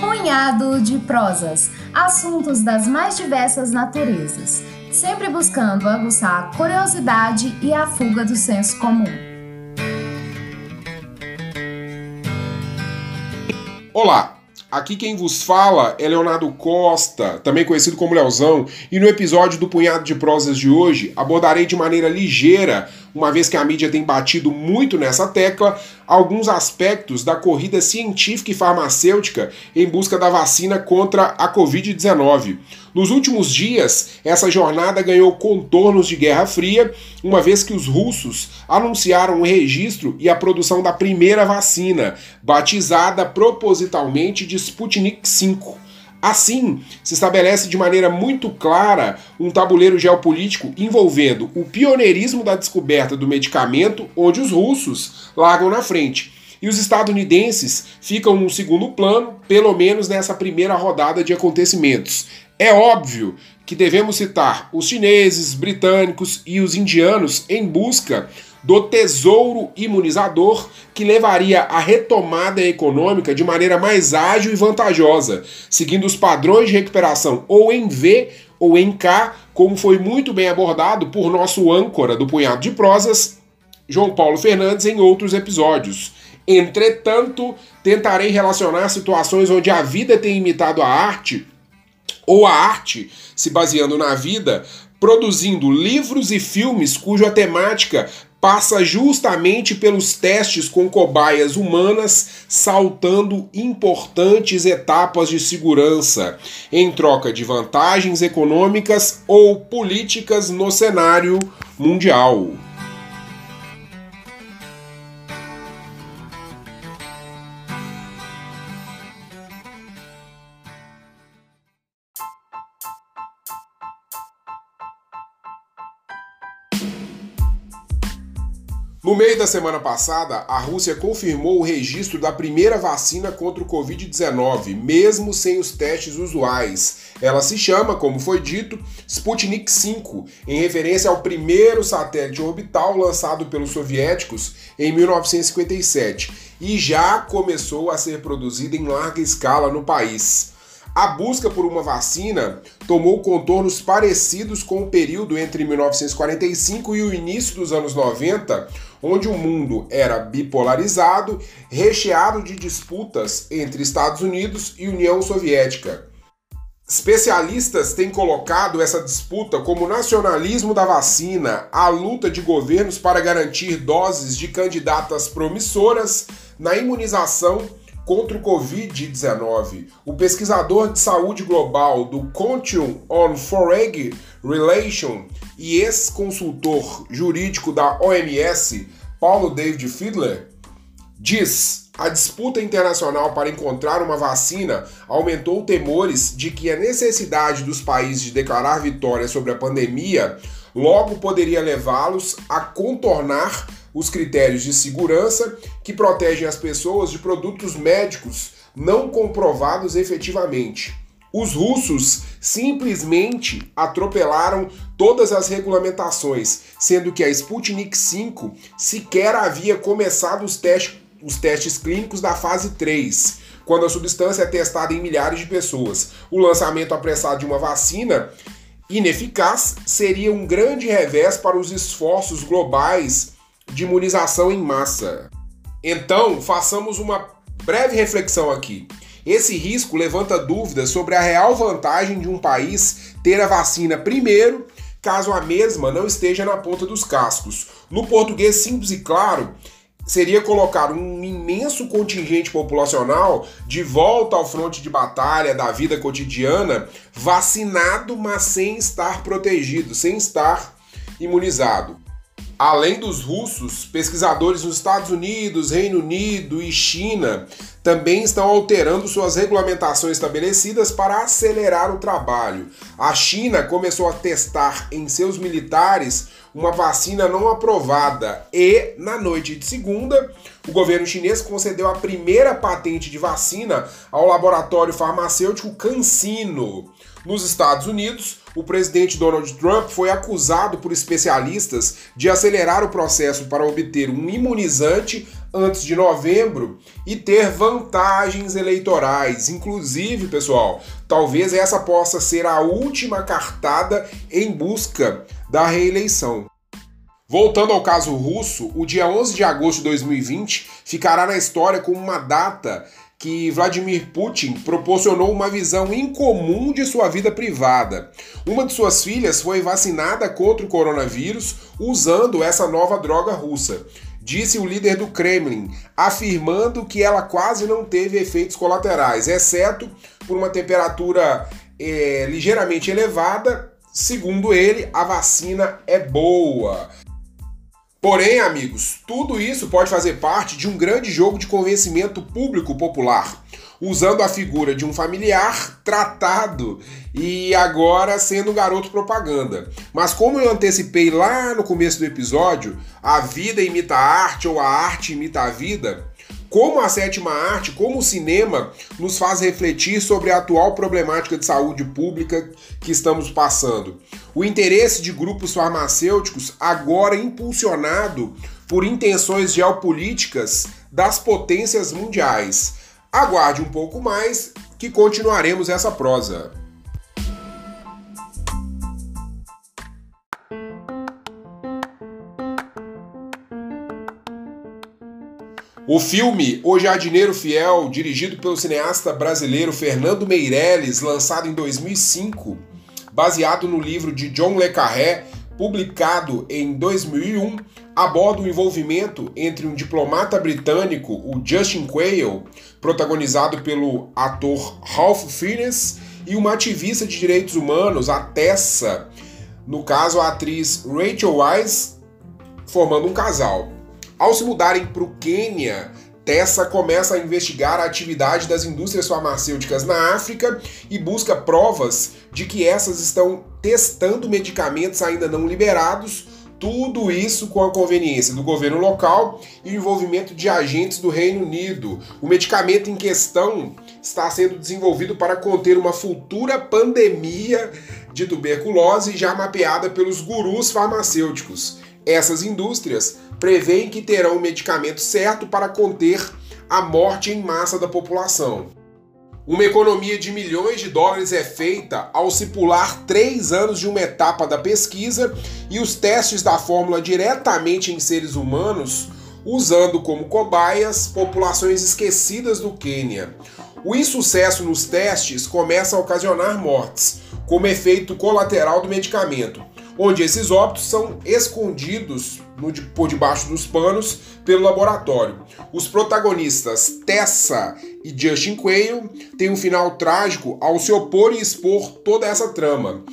Punhado de prosas, assuntos das mais diversas naturezas, sempre buscando aguçar a curiosidade e a fuga do senso comum. Olá, Aqui quem vos fala é Leonardo Costa, também conhecido como Leozão, e no episódio do Punhado de Prosas de hoje abordarei de maneira ligeira uma vez que a mídia tem batido muito nessa tecla, alguns aspectos da corrida científica e farmacêutica em busca da vacina contra a Covid-19. Nos últimos dias, essa jornada ganhou contornos de Guerra Fria, uma vez que os russos anunciaram o registro e a produção da primeira vacina, batizada propositalmente de Sputnik V. Assim, se estabelece de maneira muito clara um tabuleiro geopolítico envolvendo o pioneirismo da descoberta do medicamento, onde os russos largam na frente, e os estadunidenses ficam no segundo plano, pelo menos nessa primeira rodada de acontecimentos. É óbvio que devemos citar os chineses, britânicos e os indianos em busca do tesouro imunizador que levaria à retomada econômica de maneira mais ágil e vantajosa, seguindo os padrões de recuperação ou em V ou em K, como foi muito bem abordado por nosso âncora do Punhado de Prosas, João Paulo Fernandes, em outros episódios. Entretanto, tentarei relacionar situações onde a vida tem imitado a arte ou a arte se baseando na vida, produzindo livros e filmes cuja temática passa justamente pelos testes com cobaias humanas, saltando importantes etapas de segurança, em troca de vantagens econômicas ou políticas no cenário mundial. No meio da semana passada, a Rússia confirmou o registro da primeira vacina contra o Covid-19, mesmo sem os testes usuais. Ela se chama, como foi dito, Sputnik V, em referência ao primeiro satélite orbital lançado pelos soviéticos em 1957, e já começou a ser produzida em larga escala no país. A busca por uma vacina tomou contornos parecidos com o período entre 1945 e o início dos anos 90, onde o mundo era bipolarizado, recheado de disputas entre Estados Unidos e União Soviética. Especialistas têm colocado essa disputa como nacionalismo da vacina, a luta de governos para garantir doses de candidatas promissoras na imunização contra o Covid-19. O pesquisador de saúde global do Continuum on Foreign Relation e ex-consultor jurídico da OMS, Paulo David Fiedler, diz: a disputa internacional para encontrar uma vacina aumentou temores de que a necessidade dos países de declarar vitória sobre a pandemia logo poderia levá-los a contornar os critérios de segurança que protegem as pessoas de produtos médicos não comprovados efetivamente. Os russos simplesmente atropelaram todas as regulamentações, sendo que a Sputnik V sequer havia começado os, testes, os testes clínicos da fase 3, quando a substância é testada em milhares de pessoas. O lançamento apressado de uma vacina ineficaz seria um grande revés para os esforços globais de imunização em massa. Então, façamos uma breve reflexão aqui. Esse risco levanta dúvidas sobre a real vantagem de um país ter a vacina primeiro, caso a mesma não esteja na ponta dos cascos. No português simples e claro, seria colocar um imenso contingente populacional de volta ao fronte de batalha da vida cotidiana, vacinado, mas sem estar protegido, sem estar imunizado. Além dos russos, pesquisadores nos Estados Unidos, Reino Unido e China também estão alterando suas regulamentações estabelecidas para acelerar o trabalho. A China começou a testar em seus militares uma vacina não aprovada e, na noite de segunda, o governo chinês concedeu a primeira patente de vacina ao laboratório farmacêutico CanSino. Nos Estados Unidos, o presidente Donald Trump foi acusado por especialistas de acelerar o processo para obter um imunizante antes de novembro e ter vantagens eleitorais. Inclusive, pessoal, talvez essa possa ser a última cartada em busca da reeleição. Voltando ao caso russo, o dia 11 de agosto de 2020 ficará na história como uma data que Vladimir Putin proporcionou uma visão incomum de sua vida privada. Uma de suas filhas foi vacinada contra o coronavírus usando essa nova droga russa. Disse o líder do Kremlin, afirmando que ela quase não teve efeitos colaterais, exceto por uma temperatura é, ligeiramente elevada. Segundo ele, a vacina é boa. Porém, amigos, tudo isso pode fazer parte de um grande jogo de convencimento público popular, usando a figura de um familiar tratado e agora sendo um garoto propaganda. Mas como eu antecipei lá no começo do episódio, a vida imita a arte ou a arte imita a vida, como a sétima arte, como o cinema, nos faz refletir sobre a atual problemática de saúde pública que estamos passando. O interesse de grupos farmacêuticos, agora impulsionado por intenções geopolíticas das potências mundiais. Aguarde um pouco mais que continuaremos essa prosa. O filme O Jardineiro Fiel, dirigido pelo cineasta brasileiro Fernando Meirelles, lançado em 2005, baseado no livro de John Le Carré, publicado em 2001, aborda o envolvimento entre um diplomata britânico, o Justin Quayle, protagonizado pelo ator Ralph Fiennes, e uma ativista de direitos humanos, a Tessa, no caso a atriz Rachel Wise, formando um casal. Ao se mudarem para o Quênia, Tessa começa a investigar a atividade das indústrias farmacêuticas na África e busca provas de que essas estão testando medicamentos ainda não liberados, tudo isso com a conveniência do governo local e envolvimento de agentes do Reino Unido. O medicamento em questão está sendo desenvolvido para conter uma futura pandemia de tuberculose já mapeada pelos gurus farmacêuticos. Essas indústrias prevêem que terão o medicamento certo para conter a morte em massa da população. Uma economia de milhões de dólares é feita ao se pular três anos de uma etapa da pesquisa e os testes da fórmula diretamente em seres humanos, usando como cobaias populações esquecidas do Quênia. O insucesso nos testes começa a ocasionar mortes, como efeito colateral do medicamento, onde esses óbitos são escondidos no, por debaixo dos panos pelo laboratório. Os protagonistas Tessa e Justin Quayle têm um final trágico ao se opor e expor toda essa trama.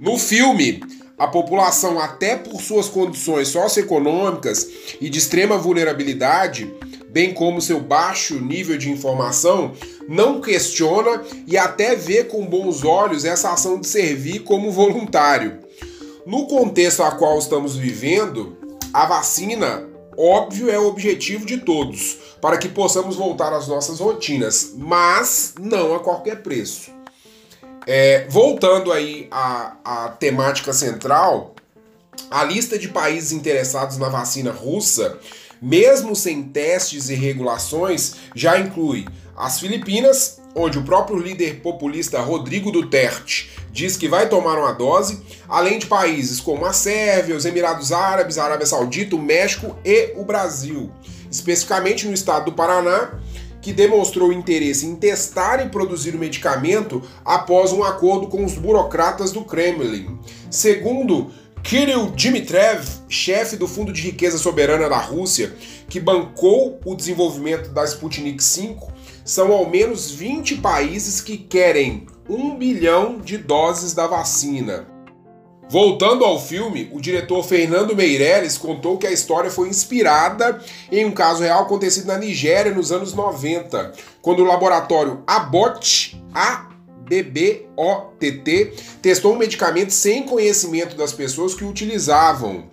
No filme, a população, até por suas condições socioeconômicas e de extrema vulnerabilidade, bem como seu baixo nível de informação, não questiona e até vê com bons olhos essa ação de servir como voluntário. No contexto a qual estamos vivendo, a vacina, óbvio, é o objetivo de todos, para que possamos voltar às nossas rotinas, mas não a qualquer preço. É, voltando aí à, à temática central, a lista de países interessados na vacina russa, mesmo sem testes e regulações, já inclui as Filipinas, onde o próprio líder populista Rodrigo Duterte diz que vai tomar uma dose, além de países como a Sérvia, os Emirados Árabes, a Arábia Saudita, o México e o Brasil. Especificamente no estado do Paraná, que demonstrou interesse em testar e produzir o medicamento após um acordo com os burocratas do Kremlin. Segundo Kirill Dmitriev, chefe do Fundo de Riqueza Soberana da Rússia, que bancou o desenvolvimento da Sputnik V, são ao menos 20 países que querem um bilhão de doses da vacina. Voltando ao filme, o diretor Fernando Meirelles contou que a história foi inspirada em um caso real acontecido na Nigéria nos anos 90, quando o laboratório Abbott, A-B-B-O-T-T, testou um medicamento sem conhecimento das pessoas que o utilizavam.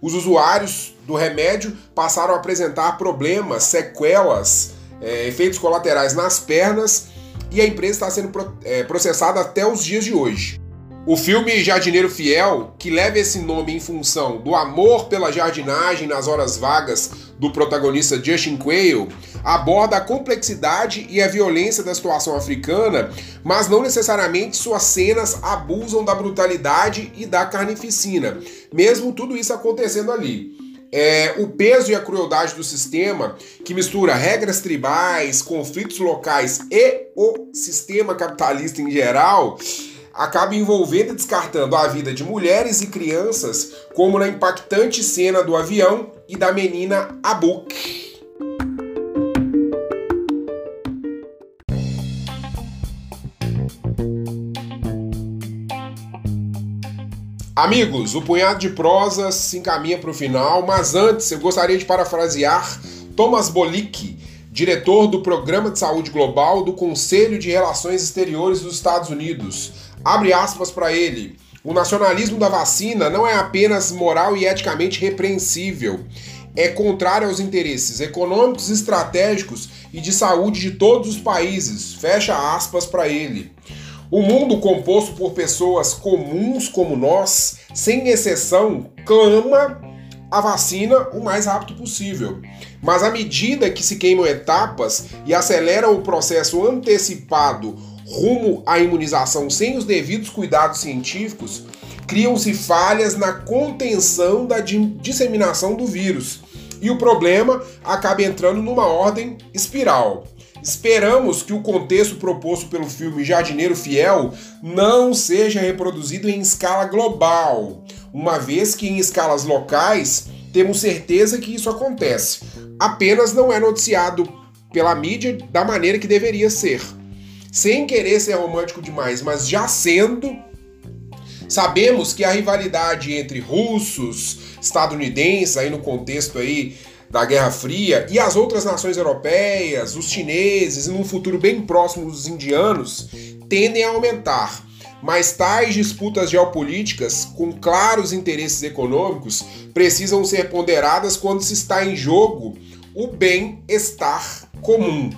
Os usuários do remédio passaram a apresentar problemas, sequelas, é, efeitos colaterais nas pernas e a empresa está sendo é, processada até os dias de hoje. O filme Jardineiro Fiel, que leva esse nome em função do amor pela jardinagem nas horas vagas do protagonista Justin Quayle, aborda a complexidade e a violência da situação africana, mas não necessariamente suas cenas abusam da brutalidade e da carnificina, mesmo tudo isso acontecendo ali. É, o peso e a crueldade do sistema, que mistura regras tribais, conflitos locais e o sistema capitalista em geral, acaba envolvendo e descartando a vida de mulheres e crianças, como na impactante cena do avião e da menina Abuk. Amigos, o punhado de prosas se encaminha para o final, mas antes eu gostaria de parafrasear Thomas Bolick, diretor do Programa de Saúde Global do Conselho de Relações Exteriores dos Estados Unidos. Abre aspas para ele. O nacionalismo da vacina não é apenas moral e eticamente repreensível, é contrário aos interesses econômicos, estratégicos e de saúde de todos os países. Fecha aspas para ele. O mundo composto por pessoas comuns como nós, sem exceção, clama a vacina o mais rápido possível. Mas à medida que se queimam etapas e acelera o processo antecipado rumo à imunização sem os devidos cuidados científicos, criam-se falhas na contenção da disseminação do vírus. E o problema acaba entrando numa ordem espiral. Esperamos que o contexto proposto pelo filme Jardineiro Fiel não seja reproduzido em escala global, uma vez que em escalas locais temos certeza que isso acontece. Apenas não é noticiado pela mídia da maneira que deveria ser sem querer ser romântico demais, mas já sendo, sabemos que a rivalidade entre russos, estadunidenses, aí no contexto aí da Guerra Fria, e as outras nações europeias, os chineses e num futuro bem próximo os indianos, tendem a aumentar. Mas tais disputas geopolíticas, com claros interesses econômicos, precisam ser ponderadas quando se está em jogo o bem-estar comum.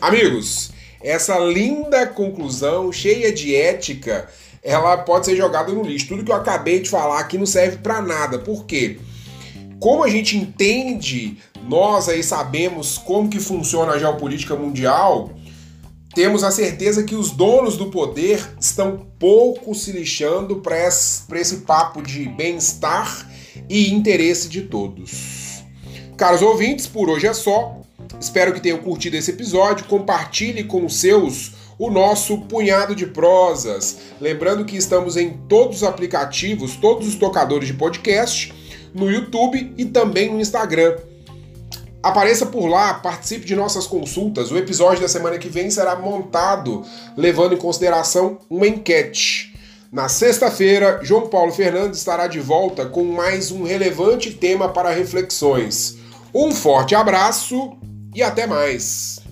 Amigos, essa linda conclusão, cheia de ética, ela pode ser jogada no lixo. Tudo que eu acabei de falar aqui não serve para nada. Por quê? Como a gente entende, nós aí sabemos como que funciona a geopolítica mundial, temos a certeza que os donos do poder estão pouco se lixando para esse, papo de bem-estar e interesse de todos. Caros ouvintes, por hoje é só. Espero que tenham curtido esse episódio. Compartilhe com os seus o nosso punhado de prosas. Lembrando que estamos em todos os aplicativos, todos os tocadores de podcast, no YouTube e também no Instagram. Apareça por lá, participe de nossas consultas. O episódio da semana que vem será montado levando em consideração uma enquete. Na sexta-feira, João Paulo Fernandes estará de volta com mais um relevante tema para reflexões. Um forte abraço e até mais!